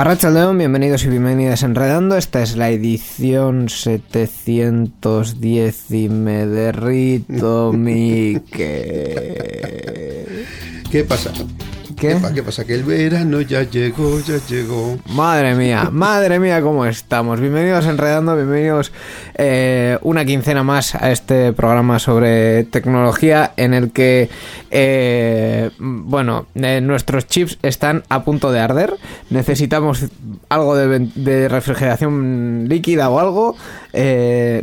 Arracha León, bienvenidos y bienvenidas a Enredando. Esta es la edición 710 y me derrito mi que... ¿Qué pasa? ¿Qué? ¿Qué pasa? Que el verano ya llegó, ya llegó. Madre mía, madre mía, cómo estamos. Bienvenidos a Enredando, bienvenidos eh, una quincena más a este programa sobre tecnología en el que, eh, bueno, eh, nuestros chips están a punto de arder. Necesitamos algo de, refrigeración líquida o algo.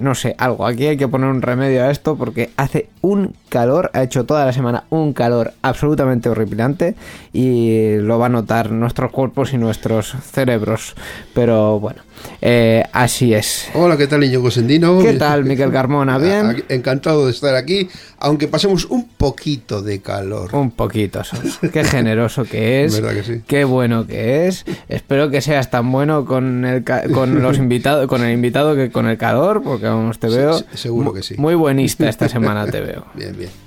No sé, algo. Aquí hay que poner un remedio a esto porque hace un calor, ha hecho toda la semana un calor absolutamente horripilante y lo va a notar nuestros cuerpos y nuestros cerebros. Pero bueno, eh, así es. Hola, ¿qué tal, Iñigo Sendino? ¿Qué tal, Miquel Carmona? ¿Bien? Ah, Encantado de estar aquí, aunque pasemos un poquito de calor. Un poquito solo. Qué generoso que es. ¿Verdad que sí? Qué bueno que es. Espero que seas tan bueno con el con los invitados, con el invitado que con el calor, porque vamos, te veo sí, seguro que sí. Muy buenista esta semana te veo. Bien, bien.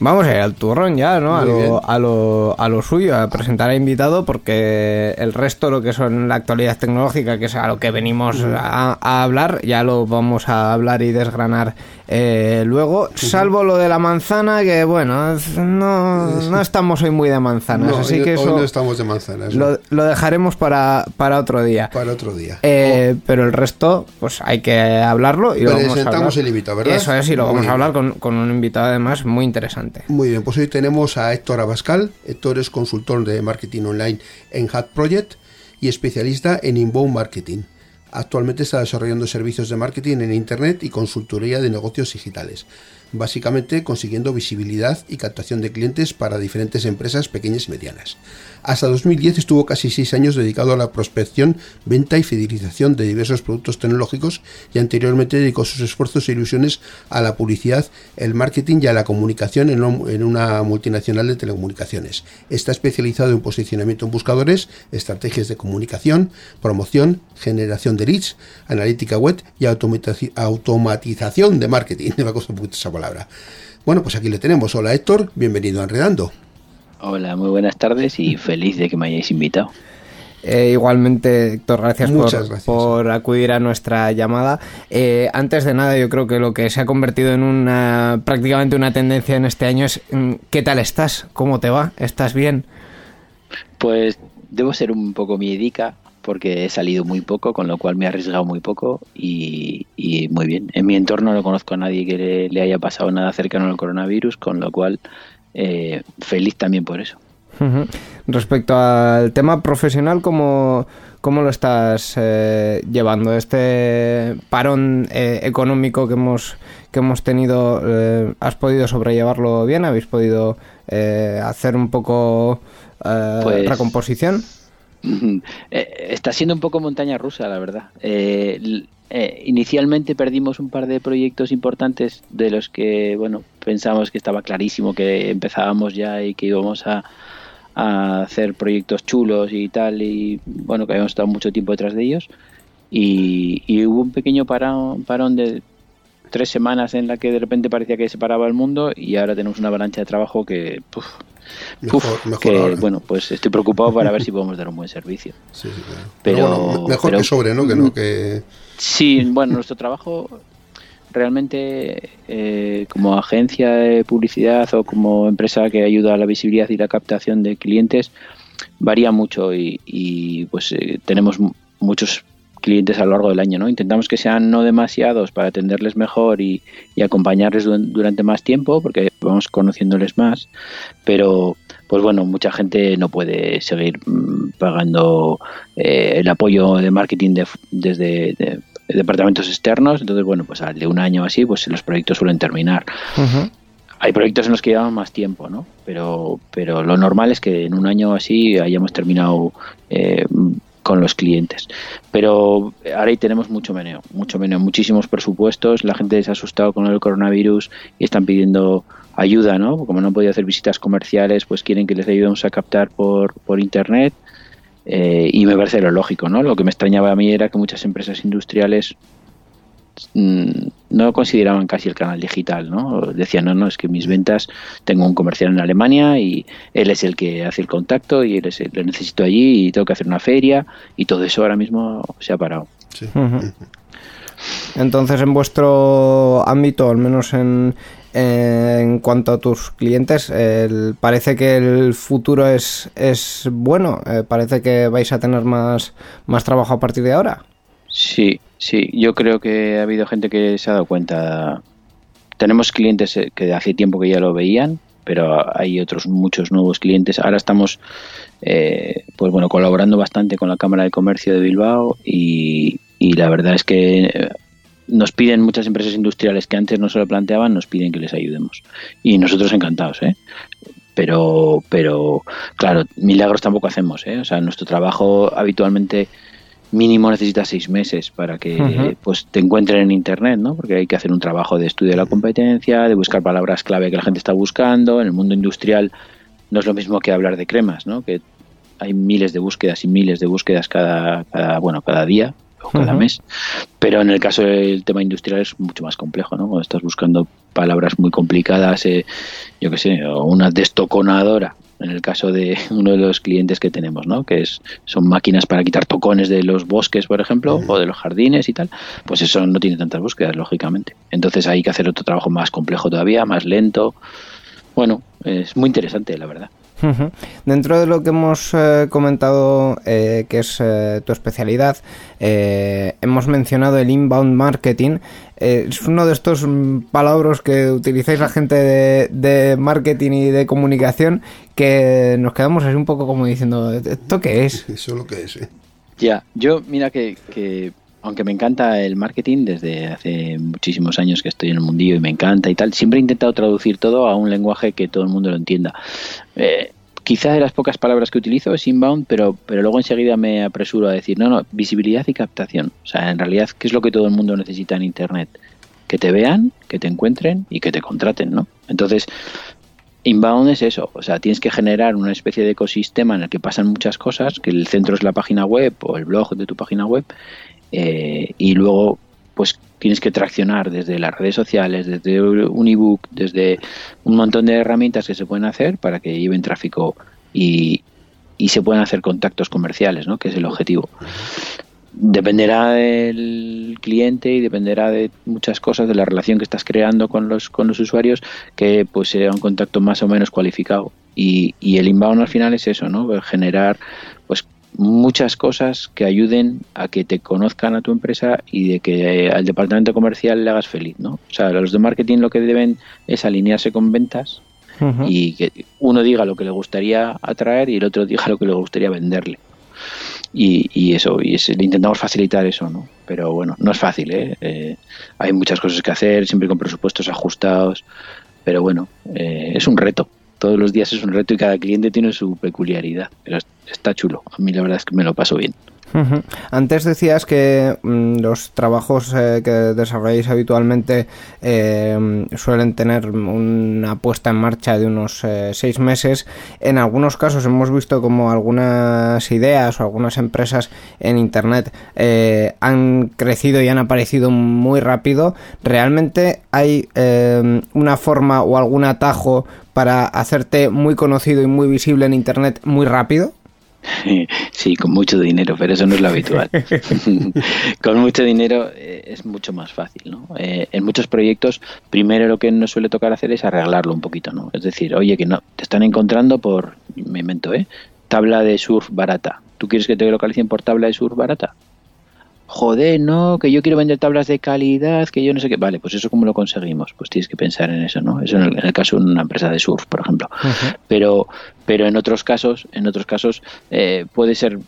Vamos a ir al turrón ya, ¿no? A lo, a, lo, a lo suyo, a presentar a invitado, porque el resto, lo que son la actualidad tecnológica, que es a lo que venimos a, a hablar, ya lo vamos a hablar y desgranar eh, luego. Salvo lo de la manzana, que bueno, no, no estamos hoy muy de manzanas, No, así que hoy eso no estamos de manzanas, ¿no? lo, lo dejaremos para, para otro día. para otro día. Eh, Pero el resto, pues hay que hablarlo y lo vamos a Presentamos hablar. el invitado, ¿verdad? Eso es, y lo vamos a hablar con, con un invitado además muy interesante. Muy bien, pues hoy tenemos a Héctor Abascal. Héctor es consultor de marketing online en Hat Project y especialista en inbound marketing. Actualmente está desarrollando servicios de marketing en Internet y consultoría de negocios digitales, básicamente consiguiendo visibilidad y captación de clientes para diferentes empresas pequeñas y medianas. Hasta 2010 estuvo casi seis años dedicado a la prospección, venta y fidelización de diversos productos tecnológicos y anteriormente dedicó sus esfuerzos e ilusiones a la publicidad, el marketing y a la comunicación en un- en una multinacional de telecomunicaciones. Está especializado en posicionamiento en buscadores, estrategias de comunicación, promoción, generación de leads, analítica web y automatizaci- automatización de marketing. palabra. Bueno, pues aquí le tenemos. Hola Héctor, bienvenido a Enredando. Hola, muy buenas tardes y feliz de que me hayáis invitado. Eh, igualmente, Héctor, gracias por, Muchas gracias. por acudir a nuestra llamada. Eh, antes de nada, yo creo que lo que se ha convertido en una prácticamente una tendencia en este año es mm, ¿qué tal estás? ¿Cómo te va? ¿Estás bien? Pues debo ser un poco miedica porque he salido muy poco, con lo cual me he arriesgado muy poco y, y muy bien. En mi entorno no conozco a nadie que le, le haya pasado nada cercano al coronavirus, con lo cual eh, feliz también por eso. Respecto al tema profesional, ¿cómo, cómo lo estás eh, llevando? Este parón eh, económico que hemos, que hemos tenido, eh, ¿has podido sobrellevarlo bien? ¿Habéis podido eh, hacer un poco eh, Pues- recomposición? Eh, Está siendo un poco montaña rusa, la verdad. Eh, eh, inicialmente perdimos un par de proyectos importantes de los que, bueno, pensamos que estaba clarísimo que empezábamos ya y que íbamos a, a hacer proyectos chulos y tal, y bueno, que habíamos estado mucho tiempo detrás de ellos. Y, y hubo un pequeño parón, parón de tres semanas en la que de repente parecía que se paraba el mundo y ahora tenemos una avalancha de trabajo que, puf, Mejor, puf, mejor que, ahora. bueno, pues estoy preocupado para ver si podemos dar un buen servicio. Sí, sí, claro. Pero- bueno, mejor pero- que sobre, ¿no? Que no que... Sí, bueno, nuestro trabajo realmente eh, como agencia de publicidad o como empresa que ayuda a la visibilidad y la captación de clientes varía mucho y, y, pues eh, tenemos mu- muchos clientes a lo largo del año, ¿no? Intentamos que sean no demasiados para atenderles mejor y, acompañarles durante más tiempo, porque vamos conociéndoles más, pero pues bueno, mucha gente no puede seguir mm, pagando eh, el apoyo de marketing desde departamentos externos, entonces bueno, pues al de un año así, pues los proyectos suelen terminar. Hay proyectos en los que llevan más tiempo, ¿no? Pero, pero lo normal es que en un año así hayamos terminado eh, con los clientes. Pero ahora ahí tenemos mucho meneo, mucho meneo, muchísimos presupuestos, la gente se ha asustado con el coronavirus y están pidiendo ayuda, ¿no? Como no han podido hacer visitas comerciales, pues quieren que les ayudemos a captar por, por internet. Eh, y me parece lo lógico, ¿no? Lo que me extrañaba a mí era que muchas empresas industriales mm, no consideraban casi el canal digital, ¿no? Decían, no, no, es que mis ventas, tengo un comercial en Alemania y él es el que hace el contacto y él es el, lo necesito allí y tengo que hacer una feria y todo eso ahora mismo se ha parado. Entonces, en vuestro ámbito, al menos en, en cuanto a tus clientes, parece que el futuro es, es bueno, eh, parece que vais a tener más, más trabajo a partir de ahora. Sí, sí, yo creo que ha habido gente que se ha dado cuenta. Tenemos clientes eh, que hace tiempo que ya lo veían, pero hay otros muchos nuevos clientes. Ahora estamos, eh, pues bueno, colaborando bastante con la Cámara de Comercio de Bilbao y, y la verdad es que nos piden muchas empresas industriales que antes no se lo planteaban, nos piden que les ayudemos. Y nosotros encantados, ¿eh? Pero, pero claro, milagros tampoco hacemos, ¿eh? O sea, nuestro trabajo habitualmente mínimo necesita seis meses para que pues te encuentren en internet, ¿no? Porque hay que hacer un trabajo de estudio de la competencia, de buscar palabras clave que la gente está buscando. En el mundo industrial no es lo mismo que hablar de cremas, ¿no? Que hay miles de búsquedas y miles de búsquedas cada, cada bueno, cada día o cada mes. Pero en el caso del tema industrial es mucho más complejo, ¿no? Cuando estás buscando palabras muy complicadas, eh, yo qué sé, o una destoconadora, en el caso de uno de los clientes que tenemos, ¿no? Que es, son máquinas para quitar tocones de los bosques, por ejemplo, o de los jardines y tal, pues eso no tiene tantas búsquedas, lógicamente. Entonces hay que hacer otro trabajo más complejo todavía, más lento. Bueno, es muy interesante, la verdad. Dentro de lo que hemos eh, comentado, eh, que es eh, tu especialidad, hemos mencionado el inbound marketing. es uno de estos mm, palabras que utilizáis la gente de, marketing y de comunicación que nos quedamos así un poco como diciendo, ¿esto qué es? Eso es lo que es, Ya, yo mira que, aunque me encanta el marketing desde hace muchísimos años que estoy en el mundillo y me encanta y tal, siempre he intentado traducir todo a un lenguaje que todo el mundo lo entienda. Eh, quizás de las pocas palabras que utilizo es inbound, pero, pero luego enseguida me apresuro a decir, no, no, visibilidad y captación. O sea, en realidad, ¿qué es lo que todo el mundo necesita en Internet? Que te vean, que te encuentren y que te contraten, ¿no? Entonces, Inbound es eso, o sea, tienes que generar una especie de ecosistema en el que pasan muchas cosas, que el centro es la página web o el blog de tu página web, eh, y luego pues tienes que traccionar desde las redes sociales, desde un ebook, desde un montón de herramientas que se pueden hacer para que lleven tráfico y, y se puedan hacer contactos comerciales, ¿no? que es el objetivo. Dependerá del cliente y dependerá de muchas cosas, de la relación que estás creando con los, con los usuarios, que pues sea un contacto más o menos cualificado. Y, y el inbound al final es eso, ¿no? Generar pues muchas cosas que ayuden a que te conozcan a tu empresa y de que al departamento comercial le hagas feliz, ¿no? O sea, los de marketing lo que deben es alinearse con ventas y que uno diga lo que le gustaría atraer y el otro diga lo que le gustaría venderle. Y, y eso, y intentamos facilitar eso, ¿no? Pero bueno, no es fácil, ¿eh? ¿eh? Hay muchas cosas que hacer, siempre con presupuestos ajustados, pero bueno, eh, es un reto todos los días es un reto y cada cliente tiene su peculiaridad, pero está chulo. A mí la verdad es que me lo paso bien. Antes decías que mm, los trabajos eh, que desarrolláis habitualmente eh, suelen tener una puesta en marcha de unos eh, seis meses. En algunos casos hemos visto como algunas ideas o algunas empresas en Internet han crecido y han aparecido muy rápido. ¿Realmente hay una forma o algún atajo para hacerte muy conocido y muy visible en Internet muy rápido? Sí, con mucho dinero, pero eso no es lo habitual. con mucho dinero eh, es mucho más fácil, ¿no? Eh, en muchos proyectos, primero lo que nos suele tocar hacer es arreglarlo un poquito, ¿no? Es decir, oye, que no, te están encontrando por, me invento, ¿eh? Tabla de surf barata. ¿Tú quieres que te localicen por tabla de surf barata? Joder, no, que yo quiero vender tablas de calidad, que yo no sé qué. Vale, pues eso cómo lo conseguimos. Pues tienes que pensar en eso, ¿no? Eso en el, caso de una empresa de surf, por ejemplo. Pero, pero en otros casos, en otros casos eh, puede ser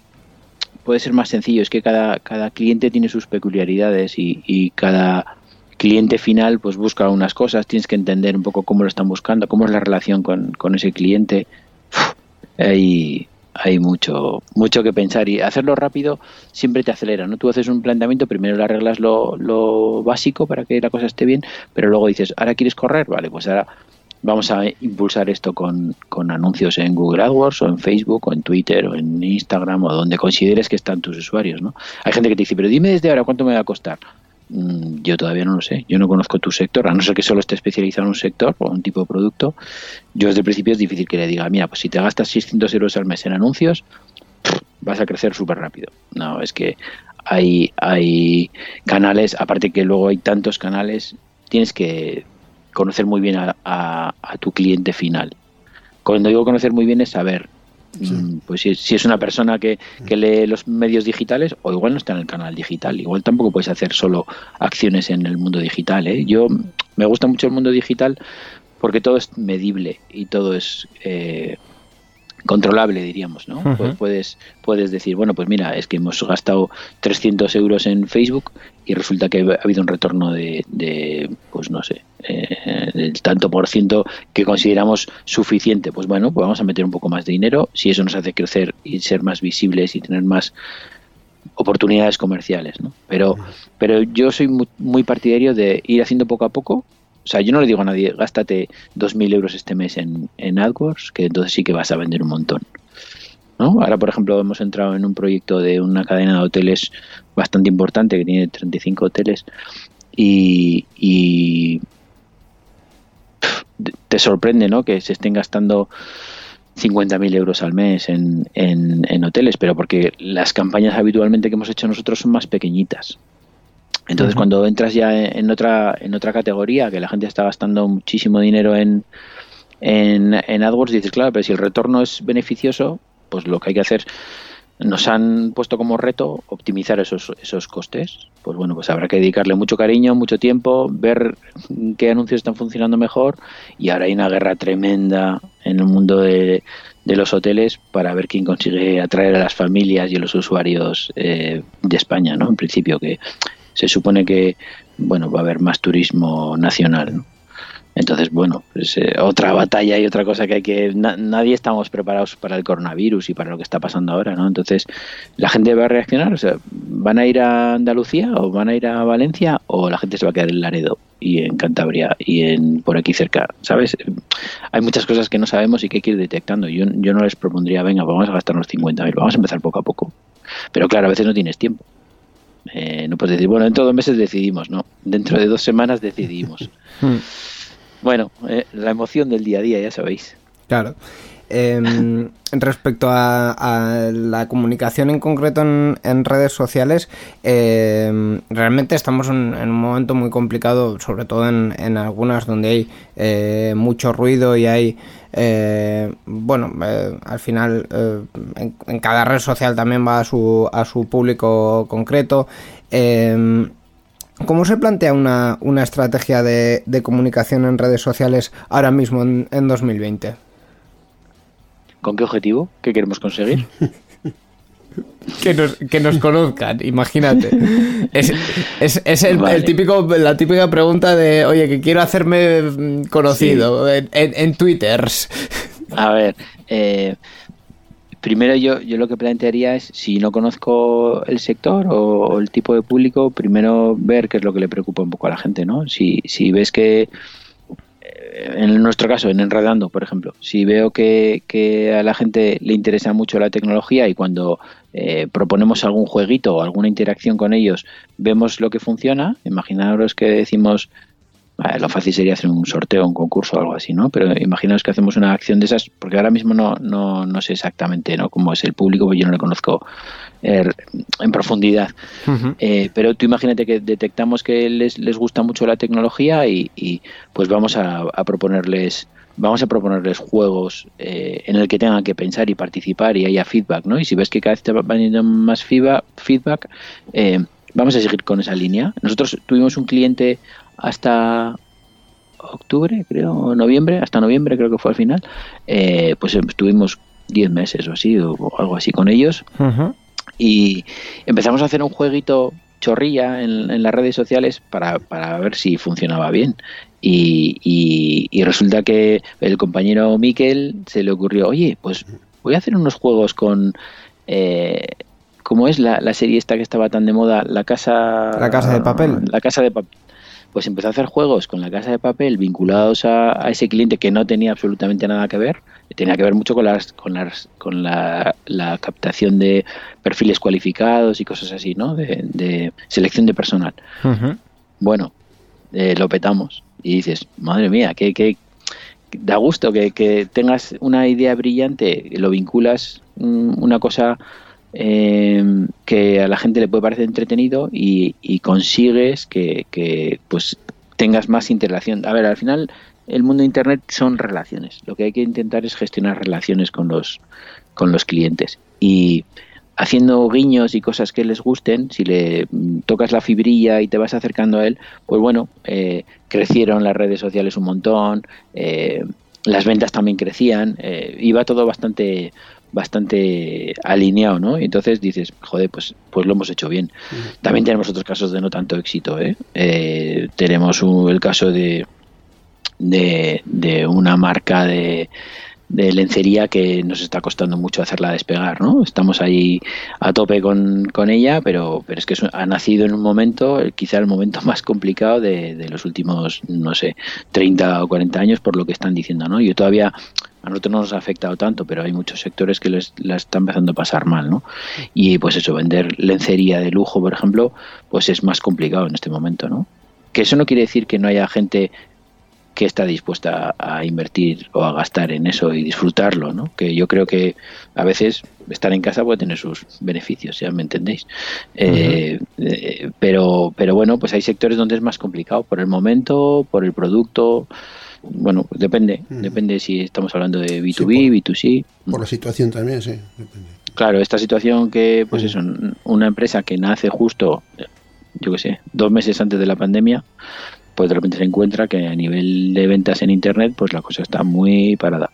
puede ser más sencillo. Es que cada, cada cliente tiene sus peculiaridades y, y cada cliente final pues busca unas cosas, tienes que entender un poco cómo lo están buscando, cómo es la relación con, con ese cliente. hay, hay mucho, mucho que pensar y hacerlo rápido siempre te acelera, ¿no? Tú haces un planteamiento, primero le arreglas lo, lo básico para que la cosa esté bien, pero luego dices, ahora quieres correr, vale, pues ahora vamos a impulsar esto con, con, anuncios en Google AdWords o en Facebook o en Twitter o en Instagram o donde consideres que están tus usuarios, ¿no? Hay gente que te dice, pero dime desde ahora cuánto me va a costar. Mm, yo todavía no lo sé. Yo no conozco tu sector, a no ser que solo esté especializado en un sector o un tipo de producto. Yo desde el principio es difícil que le diga, mira, pues si te gastas 600 euros al mes en anuncios, vas a crecer súper rápido. No, es que hay, hay canales, aparte que luego hay tantos canales, tienes que conocer muy bien a, a tu cliente final. Cuando digo conocer muy bien es saber Mm, pues si, si, es una persona que, que, lee los medios digitales, o igual no está en el canal digital, igual tampoco puedes hacer solo acciones en el mundo digital. ¿eh? Yo me gusta mucho el mundo digital porque todo es medible y todo es eh, controlable, diríamos, ¿no? puedes, puedes decir, bueno, pues mira, es que hemos gastado 300 euros en Facebook y resulta que ha habido un retorno de, de pues no sé, eh, del tanto por ciento que consideramos suficiente. Pues bueno, pues vamos a meter un poco más de dinero si eso nos hace crecer y ser más visibles y tener más oportunidades comerciales, ¿no? Pero, pero yo soy muy, muy partidario de ir haciendo poco a poco o sea, yo no le digo a nadie, gástate 2.000 euros este mes en, en AdWords, que entonces sí que vas a vender un montón. ¿No? Ahora, por ejemplo, hemos entrado en un proyecto de una cadena de hoteles bastante importante, que tiene 35 hoteles, y, y te sorprende ¿no? que se estén gastando 50.000 euros al mes en, en, en, hoteles, pero porque las campañas habitualmente que hemos hecho nosotros son más pequeñitas. Entonces, cuando entras ya en otra, en otra categoría, que la gente está gastando muchísimo dinero en, en, en AdWords, dices, claro, pero si el retorno es beneficioso, pues lo que hay que hacer nos han puesto como reto optimizar esos, esos costes. Pues bueno, pues habrá que dedicarle mucho cariño, mucho tiempo, ver qué anuncios están funcionando mejor y ahora hay una guerra tremenda en el mundo de, los hoteles para ver quién consigue atraer a las familias y a los usuarios eh, de España, ¿no? En principio que se supone que bueno va a haber más turismo nacional ¿no? Entonces bueno pues, eh, otra batalla y otra cosa que hay que nadie estamos preparados para el coronavirus y para lo que está pasando ahora no entonces la gente va a reaccionar o sea van a ir a Andalucía o van a ir a Valencia o la gente se va a quedar en Laredo y en Cantabria y en por aquí cerca sabes hay muchas cosas que no sabemos y que hay que ir detectando. Yo, yo no les propondría venga vamos a gastarnos 50.000 vamos a empezar poco a poco pero claro a veces no tienes tiempo. Eh, no puedes decir, bueno, dentro de dos meses decidimos, no. Dentro de dos semanas decidimos. Bueno, eh, la emoción del día a día, ya sabéis. Claro. Eh, respecto a, la comunicación en concreto en, redes sociales, eh, realmente estamos en, un momento muy complicado, sobre todo en, en algunas donde hay eh, mucho ruido y hay, eh, bueno, al final en, cada red social también va a su, a su público concreto. ¿Cómo se plantea una, una estrategia de, de, comunicación en redes sociales ahora mismo en, en 2020? ¿Con qué objetivo? ¿Qué queremos conseguir? que, nos, que nos conozcan, imagínate. Es, es, el, típico, la típica pregunta de, oye, que quiero hacerme conocido en, en, Twitter. A ver, eh, primero yo, yo lo que plantearía es, si no conozco el sector o, el tipo de público, primero ver qué es lo que le preocupa un poco a la gente, ¿no? Si, si ves que en nuestro caso, en Enredando, por ejemplo, si veo que, a la gente le interesa mucho la tecnología y cuando eh, proponemos algún jueguito o alguna interacción con ellos, vemos lo que funciona, imaginaros que decimos, lo fácil sería hacer un sorteo, un concurso o algo así, ¿no? Pero imaginaos que hacemos una acción de esas, porque ahora mismo no, no, no sé exactamente ¿no? cómo es el público, porque yo no le conozco er, en profundidad. Eh, pero tú imagínate que detectamos que les, les gusta mucho la tecnología y, pues vamos a, proponerles vamos a proponerles juegos eh, en el que tengan que pensar y participar y haya feedback, ¿no? Y si ves que cada vez te va viniendo más feedback, feedback eh, vamos a seguir con esa línea. Nosotros tuvimos un cliente hasta octubre, creo, o noviembre, hasta noviembre creo que fue al final, eh, pues estuvimos 10 meses o así, o algo así con ellos. Y empezamos a hacer un jueguito chorrilla en, las redes sociales para, para, ver si funcionaba bien. Y, y, resulta que el compañero Miquel se le ocurrió, oye, pues voy a hacer unos juegos con... Eh, ¿Cómo es la, la, serie esta que estaba tan de moda? La casa... La casa de papel. La casa de papel pues empezó a hacer juegos con la casa de papel vinculados a, ese cliente que no tenía absolutamente nada que ver, tenía que ver mucho con las con las con la, captación de perfiles cualificados y cosas así, ¿no? De, selección de personal. Bueno, eh, lo petamos y dices, madre mía, que, que da gusto que, que tengas una idea brillante, lo vinculas mm, una cosa eh, que a la gente le puede parecer entretenido y, consigues que, pues tengas más interacción. A ver, al final el mundo de Internet son relaciones. Lo que hay que intentar es gestionar relaciones con los, con los clientes. Y haciendo guiños y cosas que les gusten, si le tocas la fibrilla y te vas acercando a él, pues bueno, eh, crecieron las redes sociales un montón, eh, las ventas también crecían, eh, iba todo bastante bastante alineado, ¿no? Y entonces dices, joder, pues, pues lo hemos hecho bien. También tenemos otros casos de no tanto éxito, ¿eh? eh tenemos el caso de, de, de una marca de, de lencería que nos está costando mucho hacerla despegar, ¿no? Estamos ahí a tope con, con ella, pero, pero es que ha nacido en un momento, quizá el momento más complicado de, de, los últimos, no sé, 30 o 40 años por lo que están diciendo, ¿no? Yo todavía, a nosotros no nos ha afectado tanto, pero hay muchos sectores que les, la están empezando a pasar mal, ¿no? Y pues eso, vender lencería de lujo, por ejemplo, pues es más complicado en este momento, ¿no? Que eso no quiere decir que no haya gente que está dispuesta a invertir o a gastar en eso y disfrutarlo, ¿no? Que yo creo que a veces estar en casa puede tener sus beneficios, ya me entendéis. Eh, eh, pero, pero bueno, pues hay sectores donde es más complicado por el momento, por el producto. Bueno, depende, depende si estamos hablando de B2B, B2C. Por la situación también, sí. Claro, esta situación que, pues eso, una empresa que nace justo, yo qué sé, dos meses antes de la pandemia, pues de repente se encuentra que a nivel de ventas en internet pues la cosa está muy parada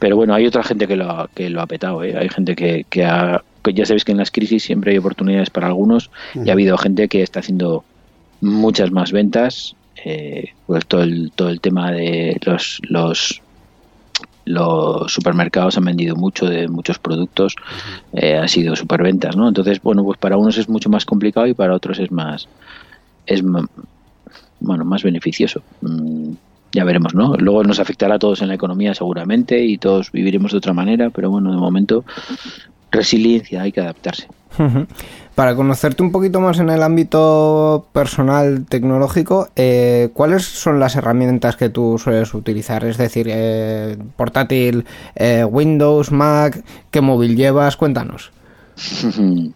pero bueno hay otra gente que lo ha, que lo ha petado ¿eh? hay gente que, que ha ya sabéis que en las crisis siempre hay oportunidades para algunos y ha habido gente que está haciendo muchas más ventas eh, pues todo el todo el tema de los los los supermercados han vendido mucho de muchos productos, eh, han sido superventas, ¿no? Entonces, bueno, pues para unos es mucho más complicado y para otros es más, es bueno, más beneficioso. Mm, ya veremos, ¿no? Luego nos afectará a todos en la economía seguramente y todos viviremos de otra manera, pero bueno, de momento resiliencia, hay que adaptarse. Para conocerte un poquito más en el ámbito personal tecnológico, eh, ¿cuáles son las herramientas que tú sueles utilizar? Es decir, eh, portátil, eh, Windows, Mac, ¿qué móvil llevas? Cuéntanos.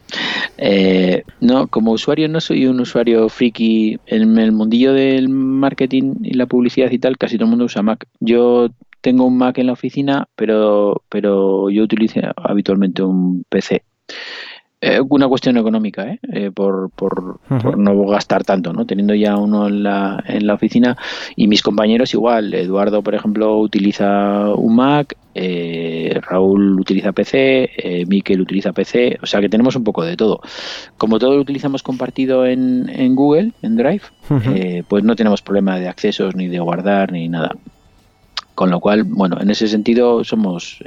Eh, no, como usuario no soy un usuario friki. En el mundillo del marketing y la publicidad y tal, casi todo el mundo usa Mac. Yo tengo un Mac en la oficina, pero, pero yo utilizo habitualmente un PC. Eh, una cuestión económica, ¿eh? eh por, por, no gastar tanto, ¿no? Teniendo ya uno en la, en la oficina y mis compañeros igual. Eduardo, por ejemplo, utiliza un Mac, eh, Raúl utiliza PC, eh, Miquel utiliza PC, o sea que tenemos un poco de todo. Como todo lo utilizamos compartido en, en Google, en Drive, pues no tenemos problema de accesos ni de guardar ni nada. Con lo cual, bueno, en ese sentido somos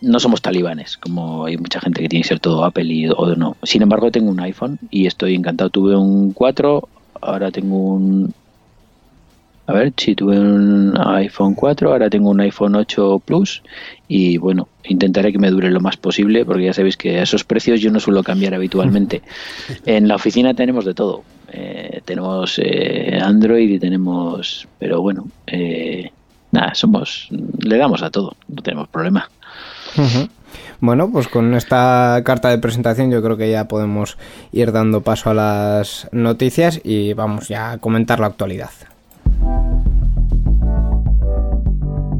no somos talibanes, como hay mucha gente que tiene que ser todo Apple y, o no. Sin embargo, tengo un iPhone y estoy encantado. Tuve un 4, ahora tengo un... A ver, si tuve un iPhone 4, ahora tengo un iPhone 8 Plus y bueno, intentaré que me dure lo más posible porque ya sabéis que a esos precios yo no suelo cambiar habitualmente. en la oficina tenemos de todo. Eh, tenemos eh, Android y tenemos... Pero bueno, eh, nada, somos... Le damos a todo, no tenemos problema. Bueno, pues con esta carta de presentación yo creo que ya podemos ir dando paso a las noticias y vamos ya a comentar la actualidad.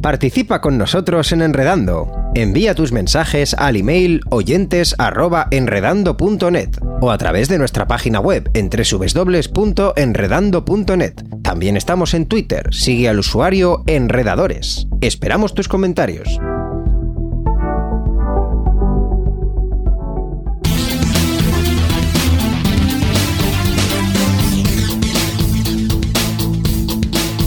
Participa con nosotros en Enredando. Envía tus mensajes al email oyentes@enredando.net o a través de nuestra página web en www.enredando.net. También estamos en Twitter. Sigue al usuario Enredadores. Esperamos tus comentarios.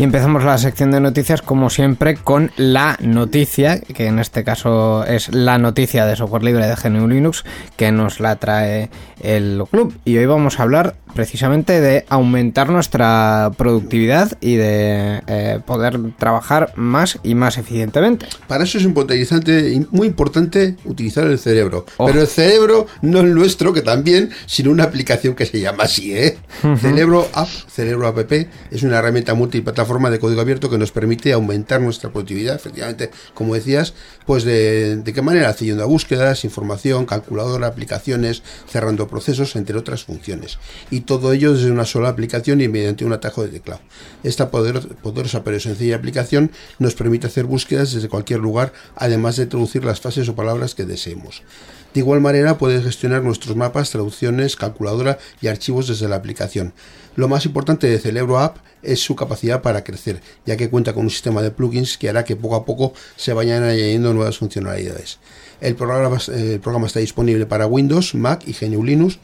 Y empezamos la sección de noticias como siempre con la noticia, que en este caso es la noticia de software libre de GNU Linux, que nos la trae el club. Y hoy vamos a hablar precisamente de aumentar nuestra productividad y de eh, poder trabajar más y más eficientemente. Para eso es importante, muy importante utilizar el cerebro. Oh. Pero el cerebro no el nuestro, que también, sino una aplicación que se llama así, ¿eh? Cerebro App, Cerebro App, es una herramienta multiplataforma de código abierto que nos permite aumentar nuestra productividad, efectivamente, como decías, pues de, de qué manera, haciendo búsquedas, información, calculadora, aplicaciones, cerrando procesos, entre otras funciones. Y todo ello desde una sola aplicación y mediante un atajo de teclado. Esta poder- poderosa pero sencilla aplicación nos permite hacer búsquedas desde cualquier lugar, además de traducir las frases o palabras que deseemos. De igual manera puedes gestionar nuestros mapas, traducciones, calculadora y archivos desde la aplicación. Lo más importante de Celebro App es su capacidad para crecer, ya que cuenta con un sistema de plugins que hará que poco a poco se vayan añadiendo nuevas funcionalidades. El programa, eh, el programa está disponible para Windows, Mac y GNU Linux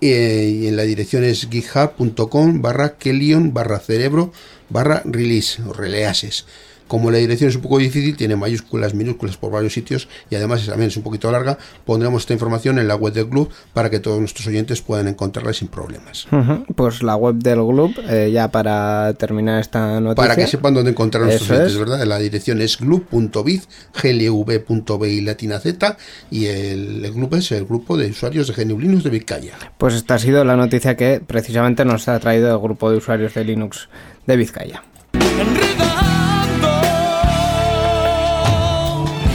eh, y en la dirección es github.com barra kelion barra cerebro barra release o releases. Como la dirección es un poco difícil, tiene mayúsculas, minúsculas por varios sitios y además también es un poquito larga, pondremos esta información en la web del club para que todos nuestros oyentes puedan encontrarla sin problemas. Pues la web del club, eh, ya para terminar esta noticia. Para que sepan dónde encontrar nuestros Eso oyentes, es. ¿verdad? La dirección es glub.biz, glv.bi latina z y el, el club es el grupo de usuarios de GNU Linux de Vizcaya. Pues esta ha sido la noticia que precisamente nos ha traído el grupo de usuarios de Linux de Vizcaya.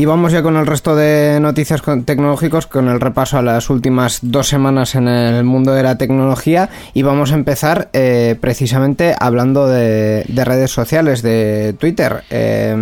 Y vamos ya con el resto de noticias tecnológicos, con el repaso a las últimas dos semanas en el mundo de la tecnología. Y vamos a empezar eh, precisamente hablando de, de redes sociales, de Twitter. Eh,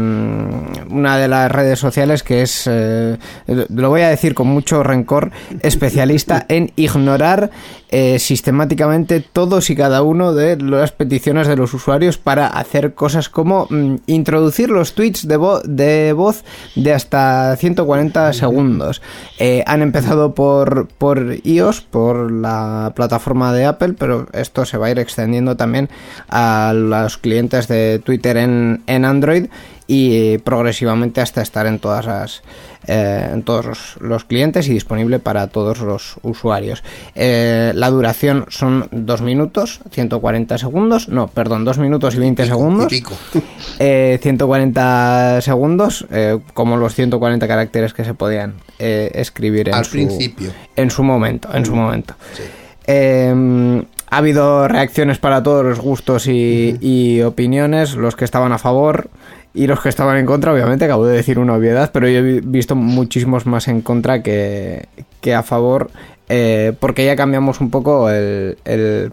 una de las redes sociales que es, eh, lo voy a decir con mucho rencor, especialista en ignorar eh, sistemáticamente todos y cada uno de las peticiones de los usuarios para hacer cosas como mm, introducir los tweets de, vo- de voz de hasta 140 segundos. Eh, han empezado por, por iOS, por la plataforma de Apple, pero esto se va a ir extendiendo también a los clientes de Twitter en, en Android y eh, progresivamente hasta estar en todas las eh, en todos los, los clientes y disponible para todos los usuarios. Eh, la duración son 2 minutos, 140 segundos, no, perdón, 2 minutos y 20 segundos. Pico. Eh, 140 segundos, eh, como los 140 caracteres que se podían escribir en Al su, principio. En su momento, en su momento. Sí. Eh, ha habido reacciones para todos los gustos y, y opiniones, los que estaban a favor y los que estaban en contra, obviamente, acabo de decir una obviedad, pero yo he vi- visto muchísimos más en contra que, que a favor, eh, porque ya cambiamos un poco el,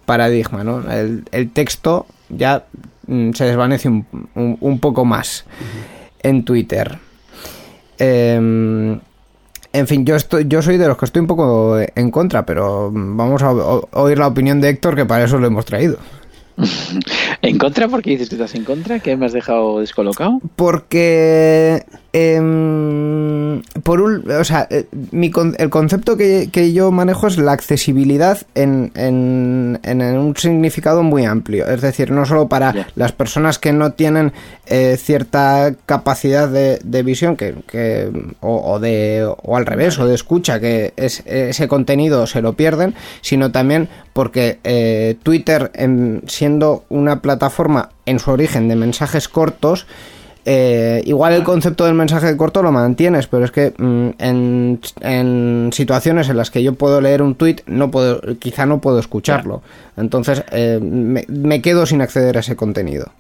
paradigma, ¿no? El, texto ya mm, se desvanece un, un- poco más en Twitter. Em, en fin, yo estoy, yo soy de los que estoy un poco en contra, pero vamos a oír la opinión de Héctor, que para eso lo hemos traído. ¿En contra? ¿Por qué dices que estás en contra? ¿Qué me has dejado descolocado? Porque em, por un, o sea, eh, mi el concepto que, que yo manejo es la accesibilidad en, en- en un significado muy amplio. Es decir, no solo para las personas que no tienen eh, cierta capacidad de, de visión que, que- o, o de o al revés o de escucha que es, ese contenido se lo pierden, sino también porque eh, Twitter em, siendo una plataforma en su origen de mensajes cortos eh, igual el concepto del mensaje corto lo mantienes, pero es que mm, en, en situaciones en las que yo puedo leer un tweet, no puedo, quizá no puedo escucharlo. Entonces eh, me, me quedo sin acceder a ese contenido.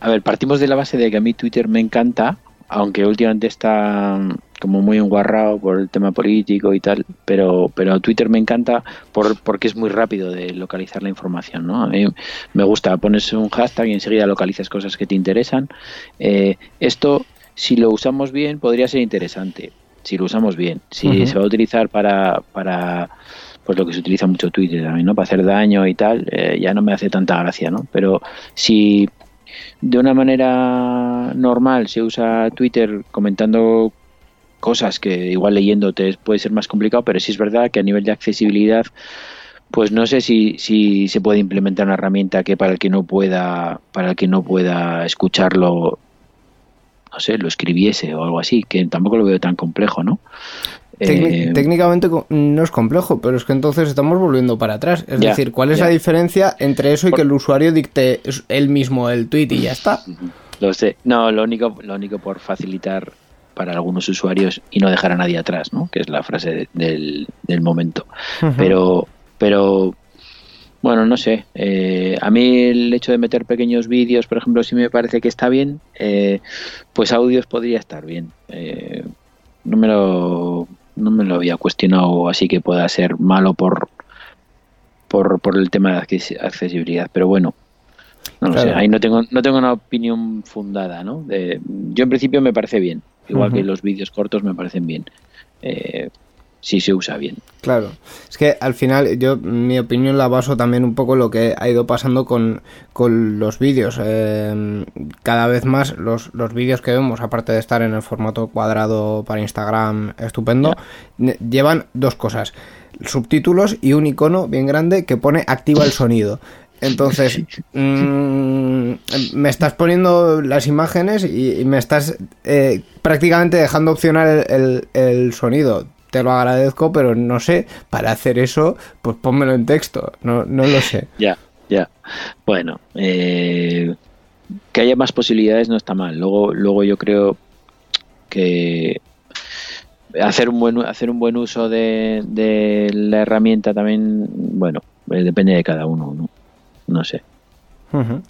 A ver, partimos de la base de que a mí Twitter me encanta, aunque últimamente está mm, como muy enguarrado por el tema político y tal, pero, pero Twitter me encanta por, porque es muy rápido de localizar la información, ¿no? A mí me gusta, pones un hashtag y enseguida localizas cosas que te interesan. Eh, esto, si lo usamos bien, podría ser interesante, si lo usamos bien. Si se va a utilizar para... para pues lo que se utiliza mucho Twitter también, ¿no? Para hacer daño y tal, eh, ya no me hace tanta gracia, ¿no? Pero si de una manera normal se usa Twitter comentando cosas que igual leyéndote puede ser más complicado, pero sí es verdad que a nivel de accesibilidad, pues no sé si, si se puede implementar una herramienta que para el que no pueda, para el que no pueda escucharlo, no sé, lo escribiese o algo así, que tampoco lo veo tan complejo, ¿no? Eh, técnicamente no es complejo, pero es que entonces estamos volviendo para atrás. Es Ya, decir, ¿cuál es ya. la diferencia entre eso y que el usuario dicte él mismo el tweet y ya está? Lo sé. No, lo único, lo único por facilitar para algunos usuarios y no dejar a nadie atrás, ¿no? Que es la frase de- del, del momento. Pero, pero, bueno, no sé. Eh, a mí el hecho de meter pequeños vídeos, por ejemplo, sí me parece que está bien. Eh, pues audios podría estar bien. Eh, no me lo, no me lo había cuestionado así que pueda ser malo por, por, por el tema de acces- accesibilidad. Pero bueno, no lo Claro. sé, ahí no tengo, no tengo una opinión fundada, ¿no? De- yo en principio me parece bien, igual que los vídeos cortos me parecen bien, eh, si se usa bien. Claro, es que al final yo mi opinión la baso también un poco en lo que ha ido pasando con, con los vídeos. Eh, cada vez más los, los vídeos que vemos, aparte de estar en el formato cuadrado para Instagram estupendo, llevan dos cosas, subtítulos y un icono bien grande que pone activa el sonido. Entonces, mm, me estás poniendo las imágenes y, y me estás eh, prácticamente dejando opcionar el, el- el sonido. Te lo agradezco, pero no sé, para hacer eso, pues pónmelo en texto. No, no lo sé. Ya, ya. Bueno, eh, que haya más posibilidades no está mal. Luego, luego yo creo que hacer un buen hacer un buen uso de, de la herramienta también, bueno, eh, depende de cada uno, ¿no? No sé. Ujú.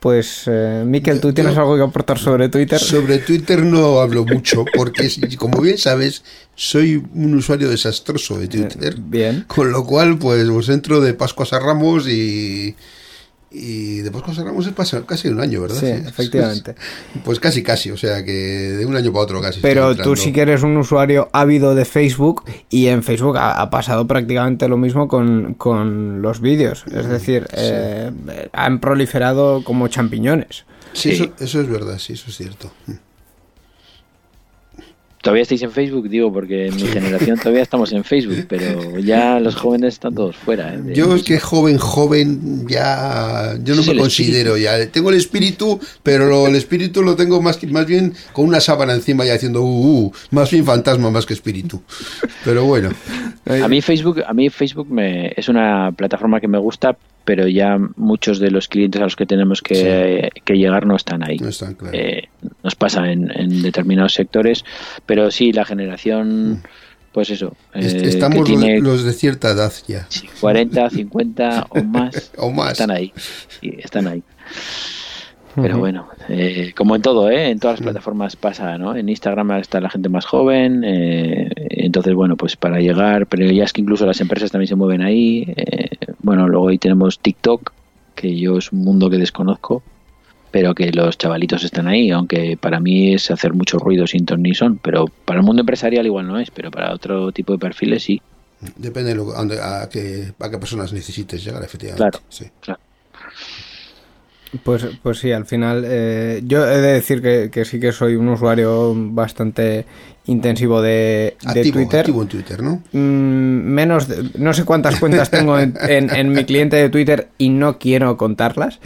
Pues, eh, Miquel, ¿tú tienes yo- algo que aportar sobre Twitter? Sobre Twitter no hablo mucho porque, como bien sabes, soy un usuario desastroso de Twitter. Bien. Con lo cual, pues, pues entro de Pascuas a Ramos y, y de Pascuas a Ramos es pasa casi un año, ¿verdad? Sí, efectivamente. Pues casi, casi, o sea que de un año para otro casi. Pero tú sí que eres un usuario ávido de Facebook y en Facebook ha, ha pasado prácticamente lo mismo con, con los vídeos. Es decir, eh, han proliferado como champiñones. Sí, Sí. Eso, eso es verdad, sí, eso es cierto. Todavía estáis en Facebook, digo, porque en mi generación todavía estamos en Facebook, pero ya los jóvenes están todos fuera. ¿eh? Yo es que joven, joven, ya. Yo no me considero ya. Tengo el espíritu, pero lo- el espíritu lo tengo más, que- más bien con una sábana encima y haciendo uh, uh, más bien fantasma más que espíritu. Pero bueno, A mí Facebook, a mí Facebook me, es una plataforma que me gusta, pero ya muchos de los clientes a los que tenemos que, que llegar no están ahí. no es tan claro. Eh, nos pasa en, en determinados sectores, pero sí, la generación, pues eso, eh, Estamos que tiene los de cierta edad ya. sí, 40, 50 o más, O más. están ahí. Sí, están ahí. Pero bueno, eh, como en todo, ¿eh? en todas las plataformas pasa, ¿no? En Instagram está la gente más joven, eh, entonces, bueno, pues para llegar, pero ya es que incluso las empresas también se mueven ahí. eh, bueno, luego ahí tenemos TikTok, que yo es un mundo que desconozco, pero que los chavalitos están ahí, aunque para mí es hacer mucho ruido sin ton ni son, pero para el mundo empresarial igual no es, pero para otro tipo de perfiles sí. Depende de lo, a, dónde- a qué, a qué personas necesites llegar, efectivamente. Claro. Sí. Claro. Pues, pues sí, al final eh, yo he de decir que, que sí que soy un usuario bastante intensivo de, Twitter. activo en Twitter, ¿no? Mm, menos de- no sé cuántas cuentas tengo en, en- en mi cliente de Twitter y no quiero contarlas.